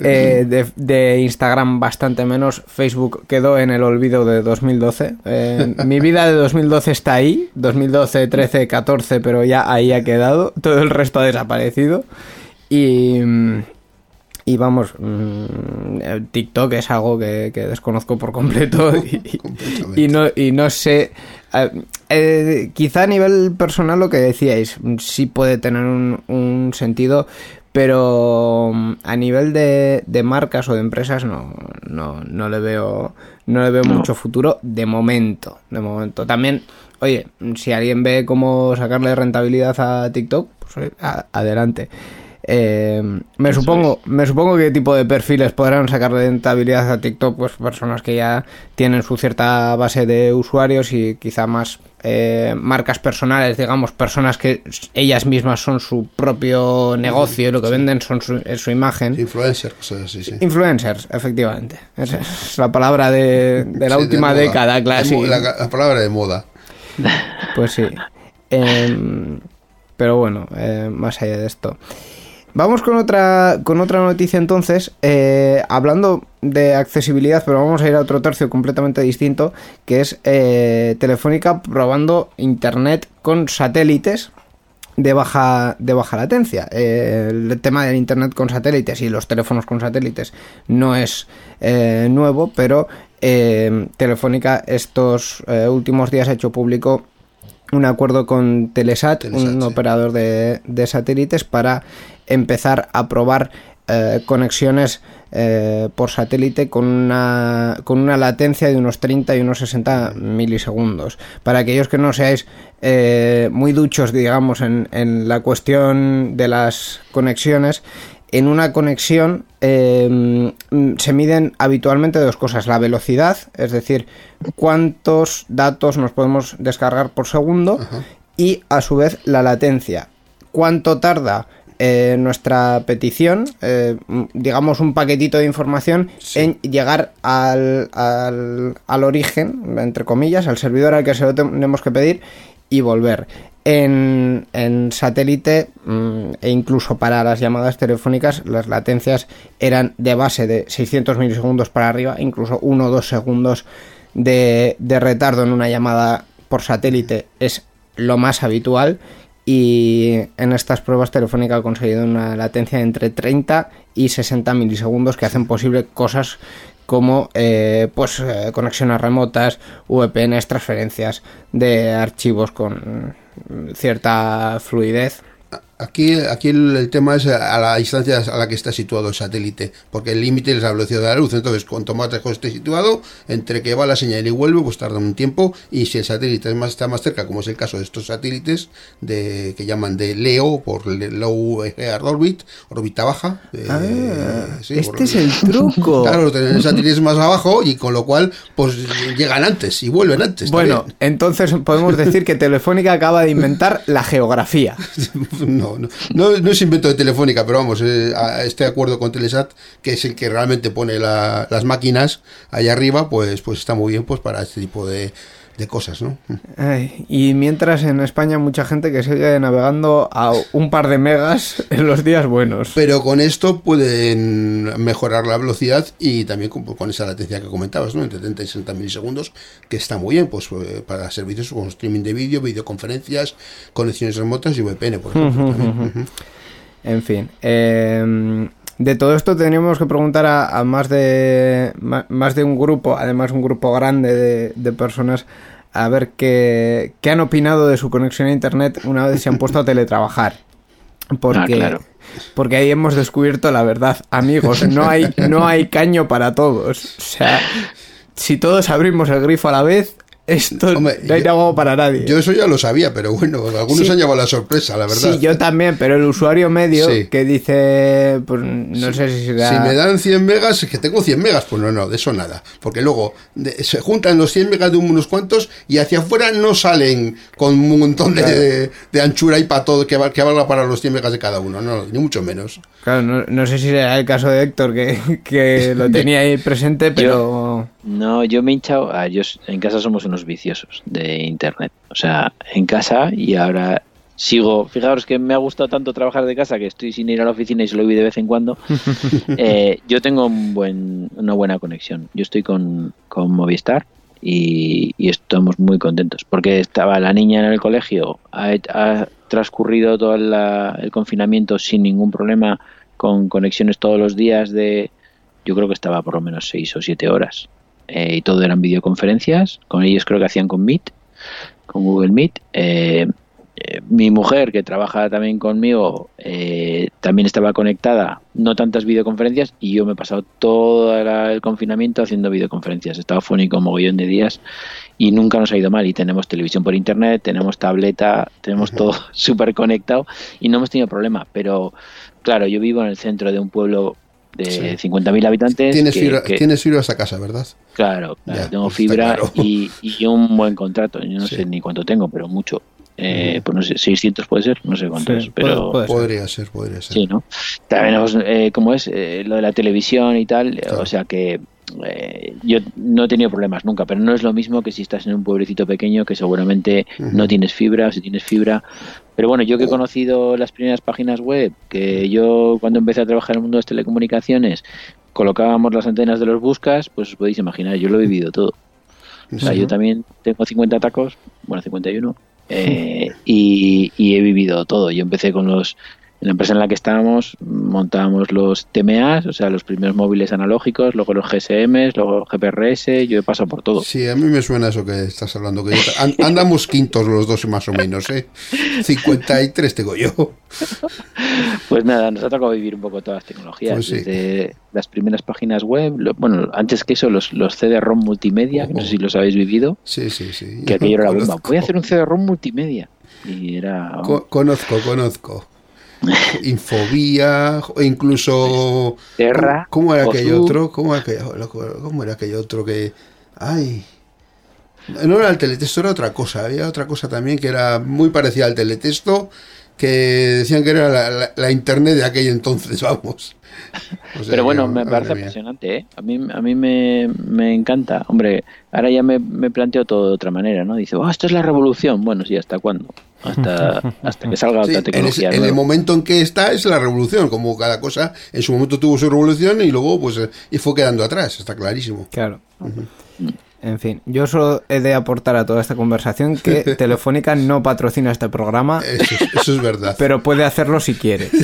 Eh, de, de Instagram bastante menos. Facebook quedó en el olvido de 2012 Eh, mi vida de 2012 está ahí. 2012 13 14 pero ya ahí ha quedado. Todo el resto ha desaparecido. Y mm, y vamos, mm, eh, TikTok es algo que, que desconozco por completo y, no, y no sé. eh, eh, quizá a nivel personal lo que decíais sí puede tener un, un sentido, pero mm, a nivel de, de marcas o de empresas no, no, no le veo, no le veo mucho futuro de momento. De momento. También, oye, si alguien ve cómo sacarle rentabilidad a TikTok, pues oye, a- adelante. Eh, me supongo, me supongo qué tipo de perfiles podrán sacar rentabilidad a TikTok, pues personas que ya tienen su cierta base de usuarios y quizá más eh, marcas personales, digamos, personas que ellas mismas son su propio negocio y lo que venden son su, es su imagen. Influencer, cosas así, sí. Influencers, efectivamente. Esa es la palabra de, de la Sí, última década, claro. La, la palabra de moda. Pues sí. Em, pero bueno, eh, más allá de esto. Vamos con otra, con otra noticia entonces, eh, hablando de accesibilidad, pero vamos a ir a otro tercio completamente distinto, que es eh, Telefónica probando Internet con satélites de baja, de baja latencia. Eh, el tema del Internet con satélites y los teléfonos con satélites no es nuevo, pero Telefónica estos últimos días ha hecho público un acuerdo con Telesat, Telesat, un sí. operador de, de satélites, para empezar a probar eh, conexiones eh, por satélite con una, con una latencia de unos 30 y unos 60 milisegundos. Para aquellos que no seáis eh, muy duchos, digamos, en, en la cuestión de las conexiones, en una conexión se miden habitualmente dos cosas. La velocidad, es decir, cuántos datos nos podemos descargar por segundo y a su vez la latencia. Cuánto tarda eh, nuestra petición, eh, digamos un paquetito de información, en llegar al, al, al origen, entre comillas, al servidor al que se lo tenemos que pedir y volver. En, en satélite mm, e incluso para las llamadas telefónicas las latencias eran de base de 600 milisegundos para arriba, incluso 1 o 2 segundos de, de retardo en una llamada por satélite es lo más habitual y en estas pruebas Telefónica ha conseguido una latencia de entre 30 y 60 milisegundos que hacen posible cosas como eh, pues eh, conexiones remotas, VPNs, transferencias de archivos con cierta fluidez. Aquí, aquí el, el tema es a la distancia a la que está situado el satélite, porque el límite es la velocidad de la luz. Entonces, cuanto más lejos esté situado, entre que va la señal y vuelve, pues tarda un tiempo. Y si el satélite es más, está más cerca, como es el caso de estos satélites de, que llaman de LEO, por Low Earth Orbit, órbita baja. eh, sí, por- este es el truco. Claro, tienen satélites más abajo y con lo cual, pues llegan antes y vuelven antes. Bueno, también. entonces podemos decir que Telefónica acaba de inventar la geografía. No, no, no, es invento de Telefónica, pero vamos, eh, a- este acuerdo con Telesat, que es el que realmente pone la- las máquinas allá arriba, pues, pues está muy bien pues para este tipo de, de cosas, ¿no? Ay, y mientras en España mucha gente que sigue navegando a un par de megas en los días buenos. Pero con esto pueden mejorar la velocidad y también con, con esa latencia que comentabas, ¿no? Entre 30 y 60 milisegundos, que está muy bien, pues eh, para servicios como streaming de vídeo, videoconferencias, conexiones remotas y VPN, por ejemplo. En fin. eh, de todo esto tendríamos que preguntar a, a más, de, ma- más de un grupo, además un grupo grande de, de personas, a ver qué, qué han opinado de su conexión a Internet una vez se han puesto a teletrabajar. Porque, Ah, claro. porque ahí hemos descubierto la verdad, amigos, no hay, no hay caño para todos. O sea, si todos abrimos el grifo a la vez, esto Hombre, no hay trabajo para nadie. Yo eso ya lo sabía, pero bueno, algunos Sí. han llevado la sorpresa, la verdad. Sí, yo también, pero el usuario medio Sí. que dice, pues no sé si será... Si me dan 100 megas, es que tengo 100 megas. Pues no, no, de eso nada. Porque luego de- se juntan los 100 megas de unos cuantos y hacia afuera no salen con un montón de, de- de anchura y para todo que, val- que valga para los 100 megas de cada uno. No, ni mucho menos. Claro, no, no sé si será el caso de Héctor, que, que lo tenía ahí presente, pero... No, yo me he hinchado. ah, yo, en casa somos unos viciosos de internet. O sea, en casa y ahora sigo. Fijaros que me ha gustado tanto trabajar de casa que estoy sin ir a la oficina y solo voy de vez en cuando. Eh, yo tengo un buen, una buena conexión. Yo estoy con, con Movistar y, y estamos muy contentos porque estaba la niña en el colegio, ha, ha transcurrido todo la- el confinamiento sin ningún problema, con conexiones todos los días de, yo creo que estaba por lo menos seis o siete horas. Eh, y todo eran videoconferencias, con ellos creo que hacían con Meet, con Google Meet. Eh, eh, mi mujer, que trabaja también conmigo, eh, también estaba conectada, no tantas videoconferencias, y yo me he pasado todo la- el confinamiento haciendo videoconferencias. Estaba fónico un mogollón de días y nunca nos ha ido mal. Y tenemos televisión por internet, tenemos tableta, tenemos todo súper conectado y no hemos tenido problema. Pero claro, yo vivo en el centro de un pueblo de Sí. 50.000 habitantes. Tienes, que- fibra, que- tienes fibra esa casa, ¿verdad? Claro, claro, Ya, tengo fibra claro. y, y un buen contrato. Yo no Sí. sé ni cuánto tengo, pero mucho. Eh. Pues no sé, 600 puede ser, no sé cuánto Sí, es, pero puede- puede ser. Podría ser, podría ser. sí, ¿no? También, eh, como es eh, lo de la televisión y tal, eh, Claro. o sea que eh, yo no he tenido problemas nunca, pero no es lo mismo que si estás en un pueblecito pequeño que seguramente no tienes fibra o si tienes fibra. Pero bueno, yo que he conocido las primeras páginas web, que yo cuando empecé a trabajar en el mundo de las telecomunicaciones colocábamos las antenas de los buscas, pues os podéis imaginar, yo lo he vivido todo. O sea, yo también tengo 50 tacos, bueno, 51, eh, y, y he vivido todo. Yo empecé con los, en la empresa en la que estábamos, montábamos los TMAs, o sea, los primeros móviles analógicos, luego los GSMs, luego GPRS, yo he pasado por todo. Sí, a mí me suena eso que estás hablando. Que yo- an- andamos quintos los dos más o menos, ¿eh? 53 tengo yo. Pues nada, nos ha tocado vivir un poco todas las tecnologías, Pues sí. desde las primeras páginas web, lo- bueno, antes que eso, los, los CD-ROM multimedia, que no sé si los habéis vivido, Sí, sí, sí. que aquello era bomba. Voy a hacer un CD-ROM multimedia. Y era... Co- conozco, conozco. Infobía, o incluso. Terra, ¿Cómo, cómo era aquello Ozu. otro? ¿Cómo era aquello, cómo era otro que.? ¡Ay! No era el teletexto, era otra cosa. Había otra cosa también que era muy parecida al teletexto, que decían que era la, la- la internet de aquel entonces, vamos. O sea Pero bueno, que, me parece mía. impresionante, ¿eh? A mí, a mí me, me encanta. Hombre, ahora ya me, me planteo todo de otra manera, ¿no? Dice, oh, esto es la revolución. Bueno, sí, ¿hasta cuándo? Hasta, hasta que salga Sí, otra en, tecnología. ese- en el momento en que está es la revolución, como cada cosa en su momento tuvo su revolución y luego pues eh, y fue quedando atrás, está clarísimo. Claro. En fin, yo solo he de aportar a toda esta conversación que Telefónica no patrocina este programa, Eso es, eso es verdad. pero puede hacerlo si quiere.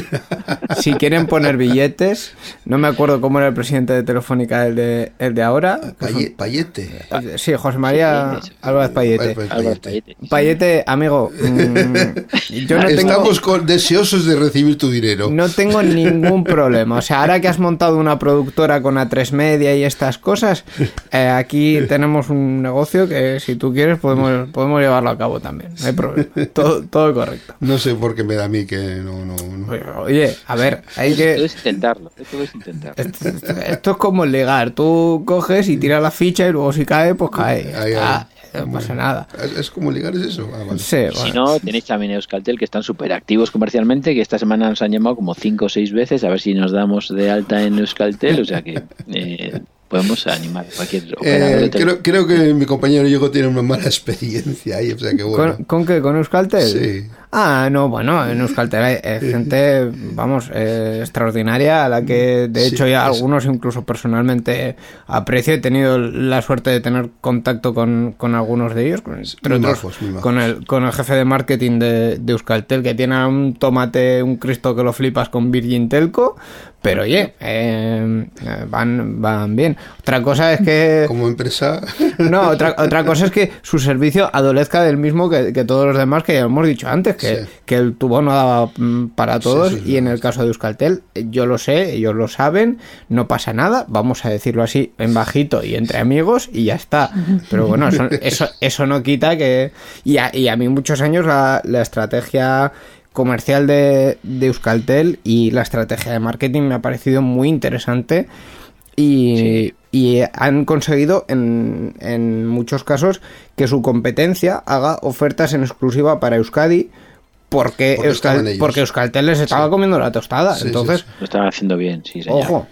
Si quieren poner billetes, no me acuerdo cómo era el presidente de Telefónica, el de, el de ahora. Paye- Payete. Sí, José María. Álvarez Payete. Payete. Payete. Amigo, mm, yo no tengo, Estamos con- deseosos de recibir tu dinero. no tengo ningún problema. O sea, ahora que has montado una productora con A3 Media y estas cosas, eh, aquí tenemos un negocio que si tú quieres podemos, podemos llevarlo a cabo también. No hay problema. Todo, todo correcto. No sé por qué me da a mí que no, no, no. Oye, a ver, hay que... es intentarlo, todo es intentarlo. Esto, esto- esto es como ligar. Tú coges y tiras la ficha y luego si cae, pues cae. Ahí, ahí. Ah, no pasa nada. ¿Es, como ligar, es eso? Ah, vale. Sí, Si no, tenéis también Euskaltel, que están súper activos comercialmente, que esta semana nos han llamado como cinco o seis veces a ver si nos damos de alta en Euskaltel, o sea que eh, podemos animar a cualquier Eh, creo, creo que mi compañero Diego tiene una mala experiencia ahí, o sea que bueno. ¿Con, con qué? ¿Con Euskaltel? Sí. Ah, no, bueno, en Euskaltel hay, hay gente, vamos, eh, extraordinaria, a la que de Sí, hecho ya es- algunos incluso personalmente aprecio. He tenido la suerte de tener contacto con, con algunos de ellos, con, entre otros, majos. con, el, con el jefe de marketing de, de Euskaltel, que tiene un tomate, un Cristo que lo flipas con Virgin Telco, pero oye, eh, van, van bien. Otra cosa es que... Como empresa, No, otra, otra cosa es que su servicio adolezca del mismo que, que todos los demás que ya hemos dicho antes, que, Sí. que el tubo no daba mm, para todos sí, y en el caso de Euskaltel yo lo sé, ellos lo saben, no pasa nada, vamos a decirlo así en bajito y entre amigos y ya está. Pero bueno, eso, eso, eso no quita que... Y a, y a mí muchos años la, la estrategia comercial de, de Euskaltel y la estrategia de marketing me ha parecido muy interesante y, y han conseguido en, en muchos casos que su competencia haga ofertas en exclusiva para Euskadi porque, Porque Euskal- estaban ellos. porque Euskaltel les estaba comiendo la tostada. Sí, Entonces, sí. Lo están haciendo bien, sí, señor. ojo,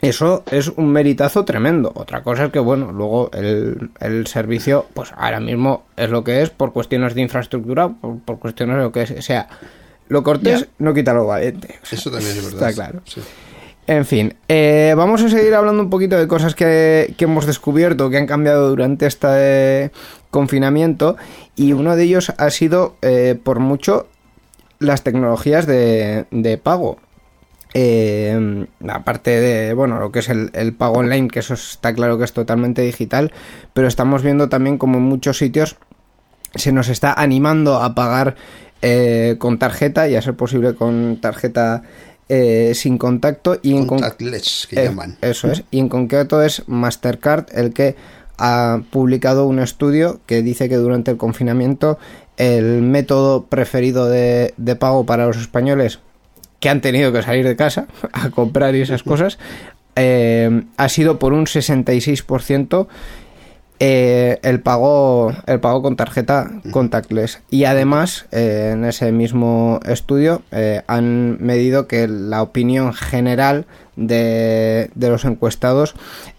eso es un meritazo tremendo. Otra cosa es que, bueno, luego el, el servicio, pues ahora mismo es lo que es por cuestiones de infraestructura, por, por cuestiones de lo que es- sea. Lo cortés no quita lo valiente. O sea, Eso también es verdad. Está claro. Sí. En fin, eh, vamos a seguir hablando un poquito de cosas que, que hemos descubierto, que han cambiado durante este confinamiento, y uno de ellos ha sido, eh, por mucho, las tecnologías de, de pago. Eh, aparte de, bueno, lo que es el, el pago online, que eso está claro que es totalmente digital, pero estamos viendo también como en muchos sitios se nos está animando a pagar eh, con tarjeta y a ser posible con tarjeta eh, sin contacto y en con- Contactless, que llaman. Eso es. Y en concreto es Mastercard el que ha publicado un estudio que dice que durante el confinamiento el método preferido de, de pago para los españoles que han tenido que salir de casa a comprar y esas cosas eh, ha sido por un 66% eh, el pago el pago con tarjeta contactless. Y además eh, en ese mismo estudio eh, han medido que la opinión general de, de los encuestados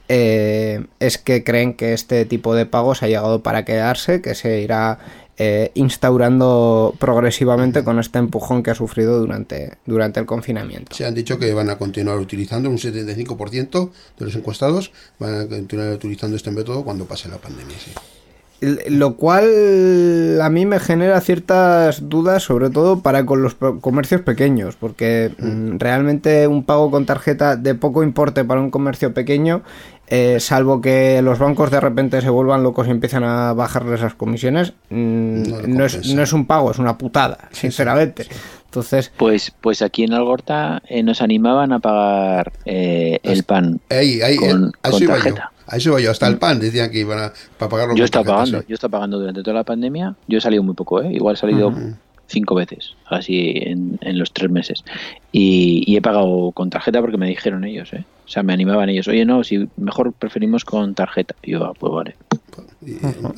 es que creen que este tipo de pagos ha llegado para quedarse que se irá eh, instaurando progresivamente con este empujón que ha sufrido durante, durante el confinamiento. Se han dicho que van a continuar utilizando un 75% de los encuestados van a continuar utilizando este método cuando pase la pandemia. sí. Lo cual a mí me genera ciertas dudas, sobre todo para con los comercios pequeños, porque mm, realmente un pago con tarjeta de poco importe para un comercio pequeño, eh, salvo que los bancos de repente se vuelvan locos y empiezan a bajarles las comisiones, mm, No es, no es un pago, es una putada, sinceramente. Entonces, Pues, pues aquí en Algorta eh, nos animaban a pagar eh, el pan. Ahí, ahí, Con- eh, con yo. tarjeta. A eso iba yo. Hasta el pan decían que iban a para pagarlo Yo con estaba tarjeta, pagando, yo estaba pagando durante toda la pandemia. Yo he salido muy poco, ¿eh? igual he salido cinco veces, así en, en los tres meses. Y, y he pagado con tarjeta porque me dijeron ellos, ¿eh? O sea, me animaban ellos. Oye, no, si mejor preferimos con tarjeta. Y yo, ah, pues vale. Y,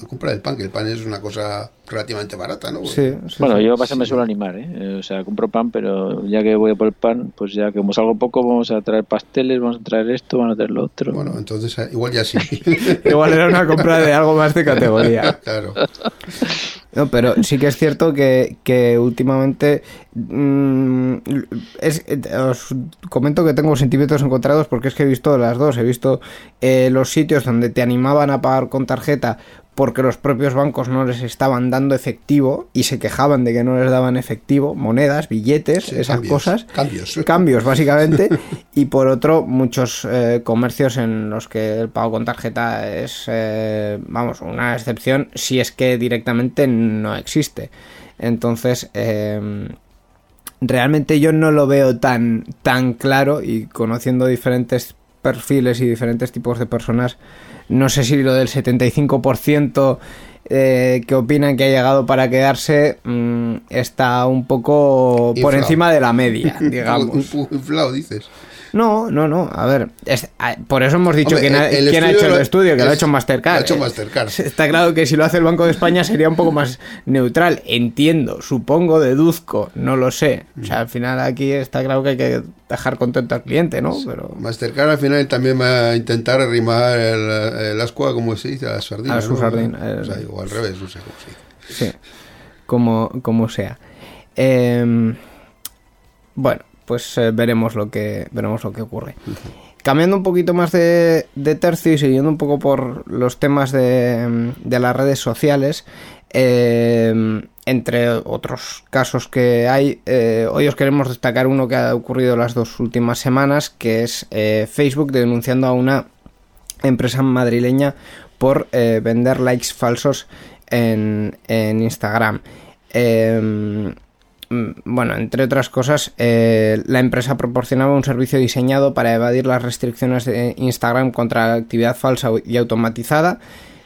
comprar el pan, que el pan es una cosa relativamente barata, ¿no? sí, sí, Bueno, sí. yo pasa me suelo animar, ¿eh? O sea, compro pan, pero ya que voy a por el pan, pues ya que como salgo poco, vamos a traer pasteles, vamos a traer esto, vamos a traer lo otro. Bueno, entonces eh, igual ya sí. igual era una compra de algo más de categoría. claro. No, pero sí que es cierto que, que últimamente mm, es- eh, os comento que tengo sentimientos encontrados porque es que he visto las dos. He visto eh, los sitios donde te animaban a pagar con tarjeta porque los propios bancos no les estaban dando efectivo y se quejaban de que no les daban efectivo, monedas, billetes, Sí, esas cambios, cosas. cambios. Cambios, básicamente. y por otro, muchos eh, comercios en los que el pago con tarjeta es, eh, vamos, una excepción si es que directamente no existe. Entonces, eh, realmente yo no lo veo tan, tan claro y conociendo diferentes perfiles y diferentes tipos de personas, no sé si lo del 75% eh, que opinan que ha llegado para quedarse mm, está un poco por Inflado. encima de la media, digamos. Inflado, dices. No, no, no. A ver, es- a- por eso hemos dicho Hombre, quién, ha, el- el quién ha estudio hecho el estudio, que lo ha hecho Mastercard. lo ha hecho Eh, Mastercard. Está claro que si lo hace el Banco de España sería un poco más neutral. Entiendo, supongo, deduzco, no lo sé. O sea, al final aquí está claro que hay que dejar contento al cliente, ¿no? Pero Mastercard al final también va a intentar arrimar el, el ascua, como se dice, a la sardina. A su ¿no? sardina, O sea, eh. o al revés, no sé cómo se dice. sí, como, como sea. Em, bueno, pues eh, veremos lo que veremos lo que ocurre. Cambiando un poquito más de, de tercio y siguiendo un poco por los temas de, de las redes sociales, eh, entre otros casos que hay, eh, hoy os queremos destacar uno que ha ocurrido las dos últimas semanas, que es eh, Facebook denunciando a una empresa madrileña por vender likes falsos en, en Instagram. Mm, bueno, entre otras cosas, eh, la empresa proporcionaba un servicio diseñado para evadir las restricciones de Instagram contra actividad falsa y automatizada,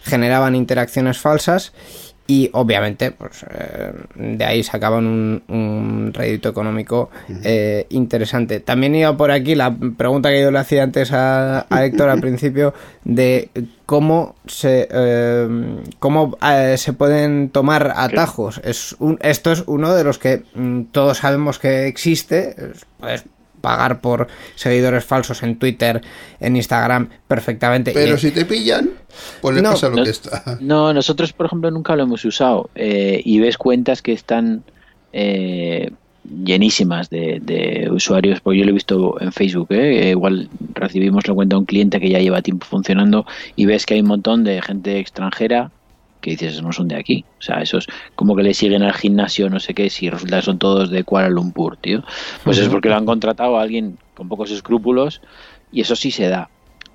generaban interacciones falsas y obviamente pues eh, de ahí sacaban un, un rédito económico eh, interesante. También iba por aquí la pregunta que yo le hacía antes a, a Héctor al principio de cómo se eh, cómo eh, se pueden tomar atajos. Es un, esto es uno de los que mm, todos sabemos que existe. Es- puedes pagar por seguidores falsos en Twitter en Instagram perfectamente. Pero Y- si te pillan, pues le No, pasa lo no- que está. No, nosotros, por ejemplo, nunca lo hemos usado. eh, y ves cuentas que están eh, llenísimas de, de usuarios, porque yo lo he visto en Facebook. ¿eh? Eh, Igual recibimos la cuenta de un cliente que ya lleva tiempo funcionando y ves que hay un montón de gente extranjera que dices, no son de aquí. O sea, esos como que le siguen al gimnasio, no sé qué, si resulta que son todos de Kuala Lumpur, tío. Pues es porque lo han contratado a alguien con pocos escrúpulos y eso sí se da.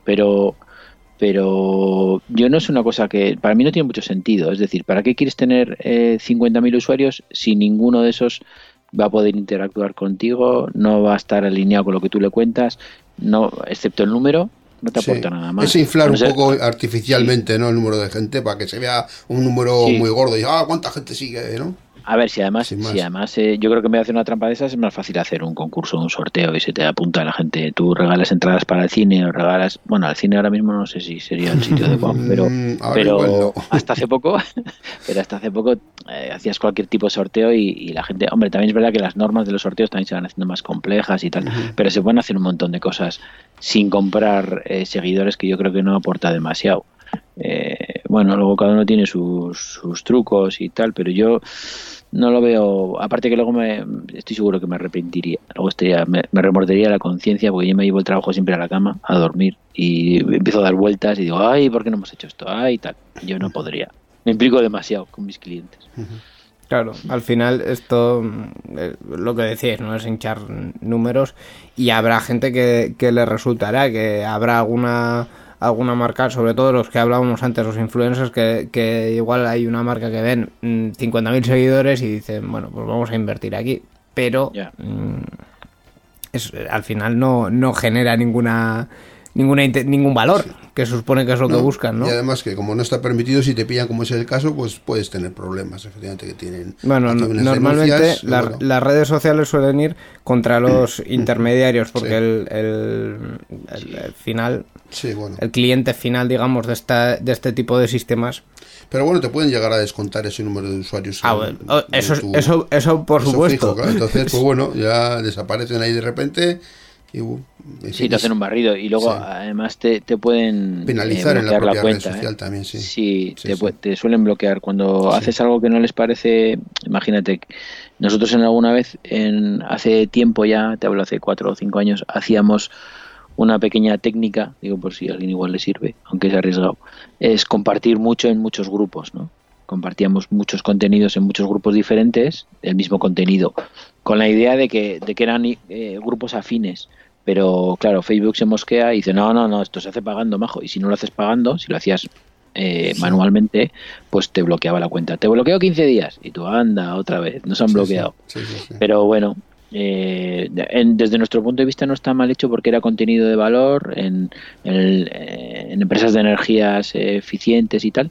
Pero pero yo no es una cosa que para mí no tiene mucho sentido. Es decir, ¿para qué quieres tener eh, 50.000 usuarios si ninguno de esos va a poder interactuar contigo, no va a estar alineado con lo que tú le cuentas, no, excepto el número, no te Sí. aporta nada más. Es inflar un poco artificialmente ¿no? el número de gente para que se vea un número Sí. muy gordo y ah, cuánta gente sigue, ¿no? A ver, si además, si además eh, yo creo que en vez de hacer una trampa de esas es más fácil hacer un concurso, un sorteo y se te apunta la gente. Tú regalas entradas para el cine o regalas. Bueno, al cine ahora mismo no sé si sería el sitio adecuado, pero, Mm, pero no. hasta hace poco, pero hasta hace poco eh, hacías cualquier tipo de sorteo y, y la gente. Hombre, también es verdad que las normas de los sorteos también se van haciendo más complejas y tal, pero se pueden hacer un montón de cosas sin comprar eh, seguidores que yo creo que no aporta demasiado. Eh, bueno, luego cada uno tiene sus, sus trucos y tal, pero yo no lo veo. Aparte que luego me estoy seguro que me arrepentiría. Luego estaría, me, me remordería la conciencia porque yo me llevo el trabajo siempre a la cama a dormir y empiezo a dar vueltas y digo, ay, ¿por qué no hemos hecho esto? Ay, tal. Yo no podría. Me implico demasiado con mis clientes. Claro, al final esto, eh, lo que decíais, ¿no? Es hinchar números y habrá gente que, que le resultará, que habrá alguna alguna marca, sobre todo los que hablábamos antes, los influencers, que, que igual hay una marca que ven mm, 50.000 seguidores y dicen, bueno, pues vamos a invertir aquí. Pero mm, es, al final no, no genera ninguna, ninguna ningún valor, que se supone que es lo que buscan, ¿no? Y además que como no está permitido, si te pillan como es el caso, pues puedes tener problemas, efectivamente, que tienen... Bueno, no- normalmente denuncias, la- bueno, las redes sociales suelen ir contra los intermediarios porque Sí. el, el- el- el final, Sí, bueno. el cliente final, digamos, de, esta, de este tipo de sistemas. Pero bueno, te pueden llegar a descontar ese número de usuarios. Ah, en- eso, tu- eso, eso por eso supuesto. fijo, claro. Entonces, pues bueno, ya desaparecen ahí de repente y... uh, Sí, te hacen un barrido y luego Sí. además te, te pueden Penalizar eh, en la propia cuenta, social ¿eh? también, sí. Sí, Sí, te, sí. te suelen bloquear cuando haces algo que no les parece. Imagínate, nosotros en alguna vez, en hace tiempo ya, te hablo hace cuatro o cinco años, hacíamos una pequeña técnica, digo por si a alguien igual le sirve, aunque es arriesgado, es compartir mucho en muchos grupos, ¿no? Compartíamos muchos contenidos en muchos grupos diferentes, el mismo contenido, con la idea de que, de que eran eh, grupos afines. Pero claro, Facebook se mosquea y dice, no, no, no, esto se hace pagando, majo. Y si no lo haces pagando, si lo hacías eh, manualmente, pues te bloqueaba la cuenta. Te bloqueo 15 días y tú anda otra vez, nos han Sí, bloqueado. sí. Pero bueno, eh, en- desde nuestro punto de vista no está mal hecho porque era contenido de valor en, en el- eh, en empresas de energías eficientes y tal.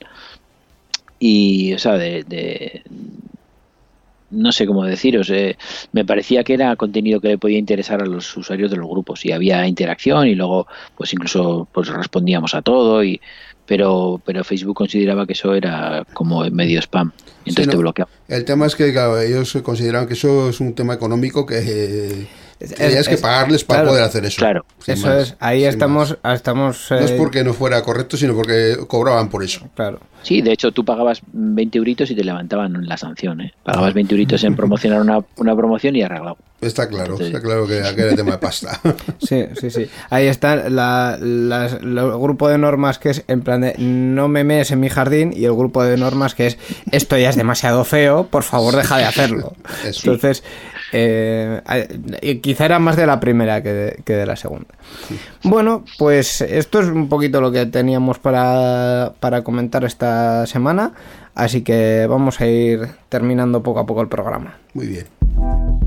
Y, o sea, de, de- no sé cómo deciros, eh, me parecía que era contenido que le podía interesar a los usuarios de los grupos y había interacción y luego pues incluso pues respondíamos a todo y pero pero Facebook consideraba que eso era como medio spam y entonces Sí, te bloqueaba. El tema es que claro, ellos consideran que eso es un tema económico que, eh, Es- que tienes que es- pagar para claro. poder hacer eso. Claro. Eso más, es, ahí estamos, más. estamos No es eh, porque no fuera correcto, sino porque cobraban por eso. claro. Sí, de hecho tú pagabas 20 euritos y te levantaban la sanción. ¿eh? Pagabas 20 euritos en promocionar una, una promoción y arreglado. Está claro, está claro que aquel era tema de pasta. Sí, sí, sí. Ahí está la, las- el grupo de normas que es en plan de no me mees en mi jardín y el grupo de normas que es esto ya es demasiado feo, por favor deja de hacerlo. Eso. Entonces, eh, eh, quizá era más de la primera que de, que de la segunda. Bueno, pues esto es un poquito lo que teníamos para, para comentar esta semana, así que vamos a ir terminando poco a poco el programa. Muy bien.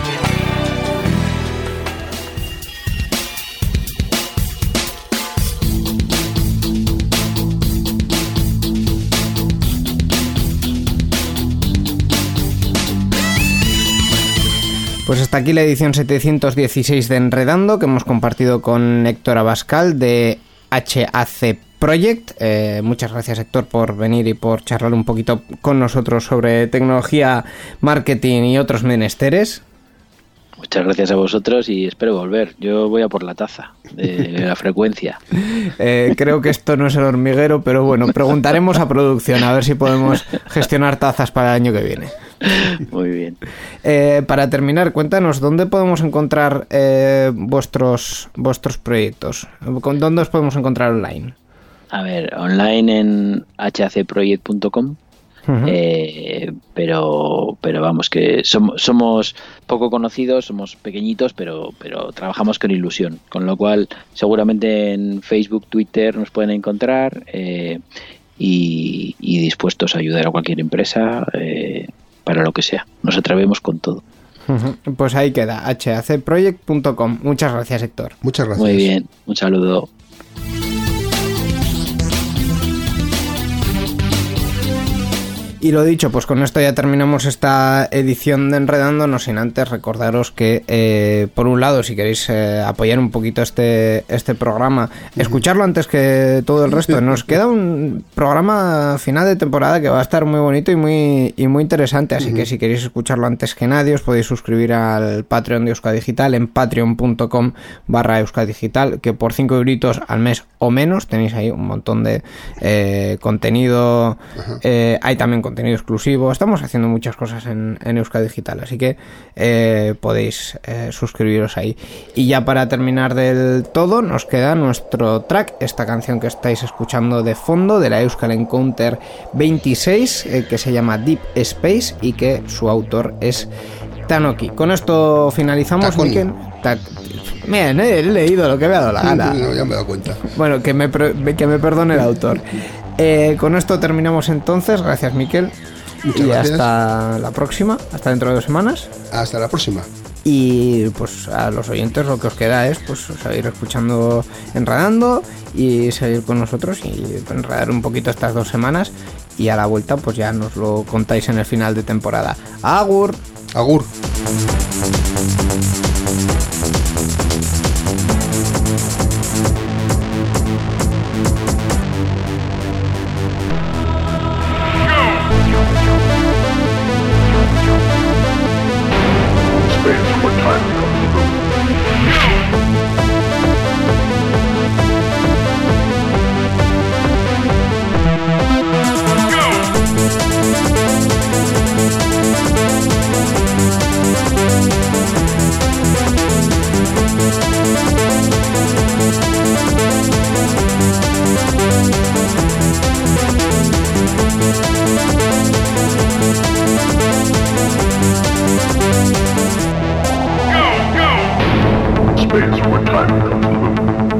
Pues hasta aquí la edición 716 de Enredando que hemos compartido con Héctor Abascal de HAC Project. Eh, muchas gracias Héctor por venir y por charlar un poquito con nosotros sobre tecnología, marketing y otros menesteres. Muchas gracias a vosotros y espero volver. Yo voy a por la taza de la frecuencia. Eh, creo que esto no es el hormiguero, pero bueno, preguntaremos a producción a ver si podemos gestionar tazas para el año que viene. Muy bien. Eh, para terminar, cuéntanos dónde podemos encontrar eh, vuestros vuestros proyectos. ¿Con ¿Dónde os podemos encontrar online? A ver, online en eh, pero pero vamos que somos, somos poco conocidos somos pequeñitos pero pero trabajamos con ilusión con lo cual seguramente en Facebook Twitter nos pueden encontrar eh, y, y dispuestos a ayudar a cualquier empresa eh, para lo que sea nos atrevemos con todo. Pues ahí queda, hacproject.com. Muchas gracias, Héctor. Muchas gracias. muy bien un saludo Y lo dicho, pues con esto ya terminamos esta edición de Enredando, no sin antes recordaros que, eh, por un lado, si queréis eh, apoyar un poquito este, este programa, escucharlo antes que todo el resto. Nos queda un programa final de temporada que va a estar muy bonito y muy, y muy interesante, así que si queréis escucharlo antes que nadie, os podéis suscribir al Patreon de Euskadigital en patreon.com barra Euskadigital, que por 5 euritos al mes o menos tenéis ahí un montón de eh, contenido. hay también contenido exclusivo. Estamos haciendo muchas cosas en, en Euskadi Digital, así que eh, podéis eh, suscribiros ahí. Y ya para terminar del todo, nos queda nuestro track, esta canción que estáis escuchando de fondo de la Euskal Encounter 26, eh, que se llama Deep Space y que su autor es Tanoki. Con esto finalizamos, Bien, he leído lo que me ha dado la gana. No, ya me he dado cuenta. Bueno, que me, que me perdone el autor. Eh, con esto terminamos entonces. Gracias, Miquel. Muchas y gracias. hasta la próxima, hasta dentro de dos semanas. Hasta la próxima. Y pues a los oyentes lo que os queda es pues seguir escuchando Enredando y seguir con nosotros y enredar un poquito estas dos semanas. Y a la vuelta pues ya nos lo contáis en el final de temporada. Agur. Agur. days were time comes true.